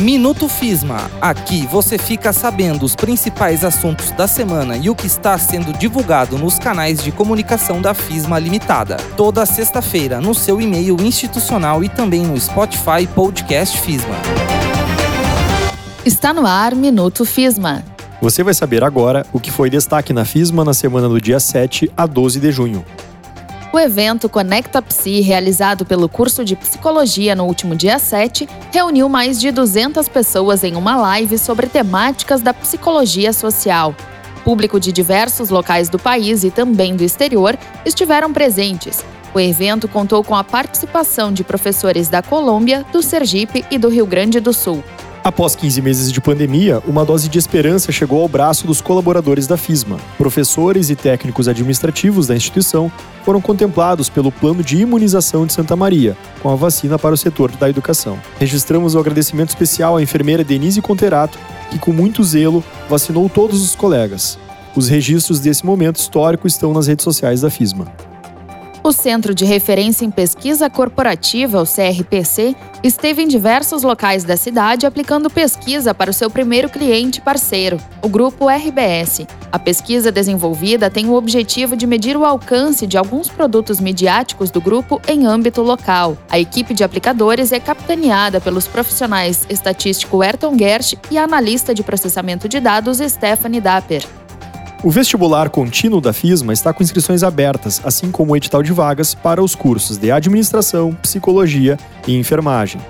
Minuto FISMA. Aqui você fica sabendo os principais assuntos da semana e o que está sendo divulgado nos canais de comunicação da FISMA Limitada. Toda sexta-feira no seu e-mail institucional e também no Spotify Podcast FISMA. Está no ar Minuto FISMA. Você vai saber agora o que foi destaque na FISMA na semana do dia 7 a 12 de junho. O evento Conecta Psi, realizado pelo curso de Psicologia no último dia 7, reuniu mais de 200 pessoas em uma live sobre temáticas da psicologia social. Público de diversos locais do país e também do exterior estiveram presentes. O evento contou com a participação de professores da Colômbia, do Sergipe e do Rio Grande do Sul. Após 15 meses de pandemia, uma dose de esperança chegou ao braço dos colaboradores da FISMA. Professores e técnicos administrativos da instituição foram contemplados pelo plano de imunização de Santa Maria, com a vacina para o setor da educação. Registramos o um agradecimento especial à enfermeira Denise Conterato, que com muito zelo vacinou todos os colegas. Os registros desse momento histórico estão nas redes sociais da FISMA. O Centro de Referência em Pesquisa Corporativa, o CRPC, esteve em diversos locais da cidade aplicando pesquisa para o seu primeiro cliente parceiro, o Grupo RBS. A pesquisa desenvolvida tem o objetivo de medir o alcance de alguns produtos midiáticos do grupo em âmbito local. A equipe de aplicadores é capitaneada pelos profissionais estatístico Ayrton Gersh e analista de processamento de dados Stephanie Dapper. O vestibular contínuo da FISMA está com inscrições abertas, assim como o edital de vagas para os cursos de Administração, Psicologia e Enfermagem.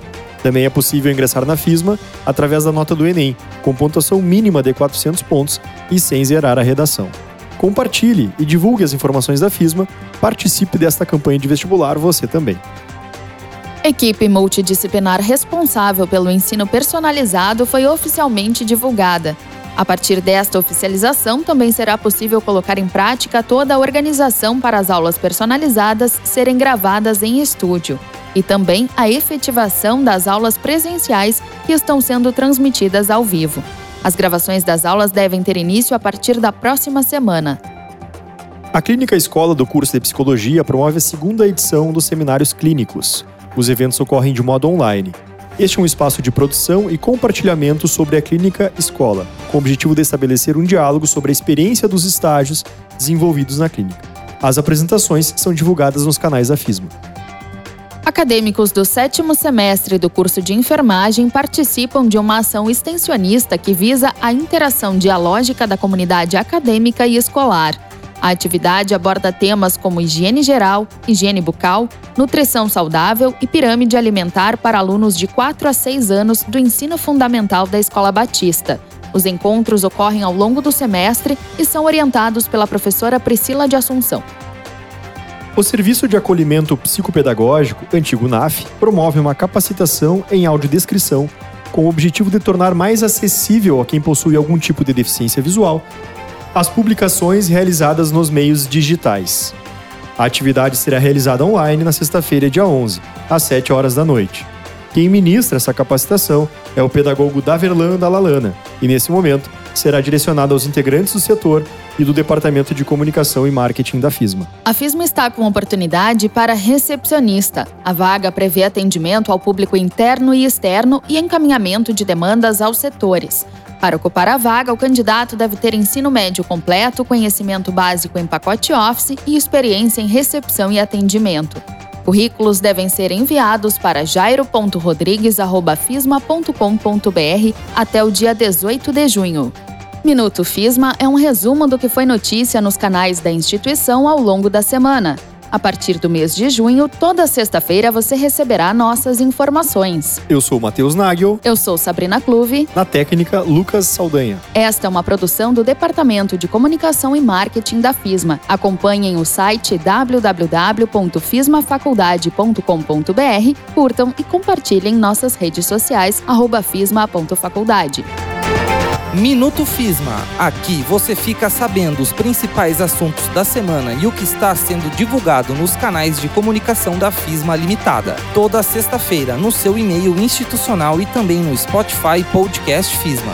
Também é possível ingressar na FISMA através da nota do Enem, com pontuação mínima de 400 pontos e sem zerar a redação. Compartilhe e divulgue as informações da FISMA, participe desta campanha de vestibular você também. Equipe multidisciplinar responsável pelo ensino personalizado foi oficialmente divulgada. A partir desta oficialização, também será possível colocar em prática toda a organização para as aulas personalizadas serem gravadas em estúdio e também a efetivação das aulas presenciais que estão sendo transmitidas ao vivo. As gravações das aulas devem ter início a partir da próxima semana. A Clínica Escola do curso de Psicologia promove a segunda edição dos Seminários Clínicos. Os eventos ocorrem de modo online. Este é um espaço de produção e compartilhamento sobre a clínica escola, com o objetivo de estabelecer um diálogo sobre a experiência dos estágios desenvolvidos na clínica. As apresentações são divulgadas nos canais da FISMA. Acadêmicos do sétimo semestre do curso de enfermagem participam de uma ação extensionista que visa a interação dialógica da comunidade acadêmica e escolar a atividade aborda temas como higiene geral, higiene bucal, nutrição saudável e pirâmide alimentar para alunos de 4 a 6 anos do ensino fundamental da Escola Batista. Os encontros ocorrem ao longo do semestre e são orientados pela professora Priscila de Assunção. O Serviço de Acolhimento Psicopedagógico, antigo NAF, promove uma capacitação em audiodescrição com o objetivo de tornar mais acessível a quem possui algum tipo de deficiência visual as publicações realizadas nos meios digitais. A atividade será realizada online na sexta-feira, dia 11, às 7 horas da noite. Quem ministra essa capacitação é o pedagogo Daverlan Dalalana e, nesse momento, será direcionada aos integrantes do setor e do Departamento de Comunicação e Marketing da FISMA. A FISMA está com oportunidade para recepcionista. A vaga prevê atendimento ao público interno e externo e encaminhamento de demandas aos setores. Para ocupar a vaga, o candidato deve ter ensino médio completo, conhecimento básico em pacote Office e experiência em recepção e atendimento. Currículos devem ser enviados para jairo.rodrigues.fisma.com.br até o dia 18 de junho. Minuto FISMA é um resumo do que foi notícia nos canais da instituição ao longo da semana. A partir do mês de junho, toda sexta-feira você receberá nossas informações. Eu sou Matheus Nagel. Eu sou Sabrina Clube. Na técnica, Lucas Saldanha. Esta é uma produção do Departamento de Comunicação e Marketing da FISMA. Acompanhem o site www.fismafaculdade.com.br, curtam e compartilhem nossas redes sociais fisma.faculdade. Minuto FISMA. Aqui você fica sabendo os principais assuntos da semana e o que está sendo divulgado nos canais de comunicação da FISMA Limitada. Toda sexta-feira no seu e-mail institucional e também no Spotify Podcast FISMA.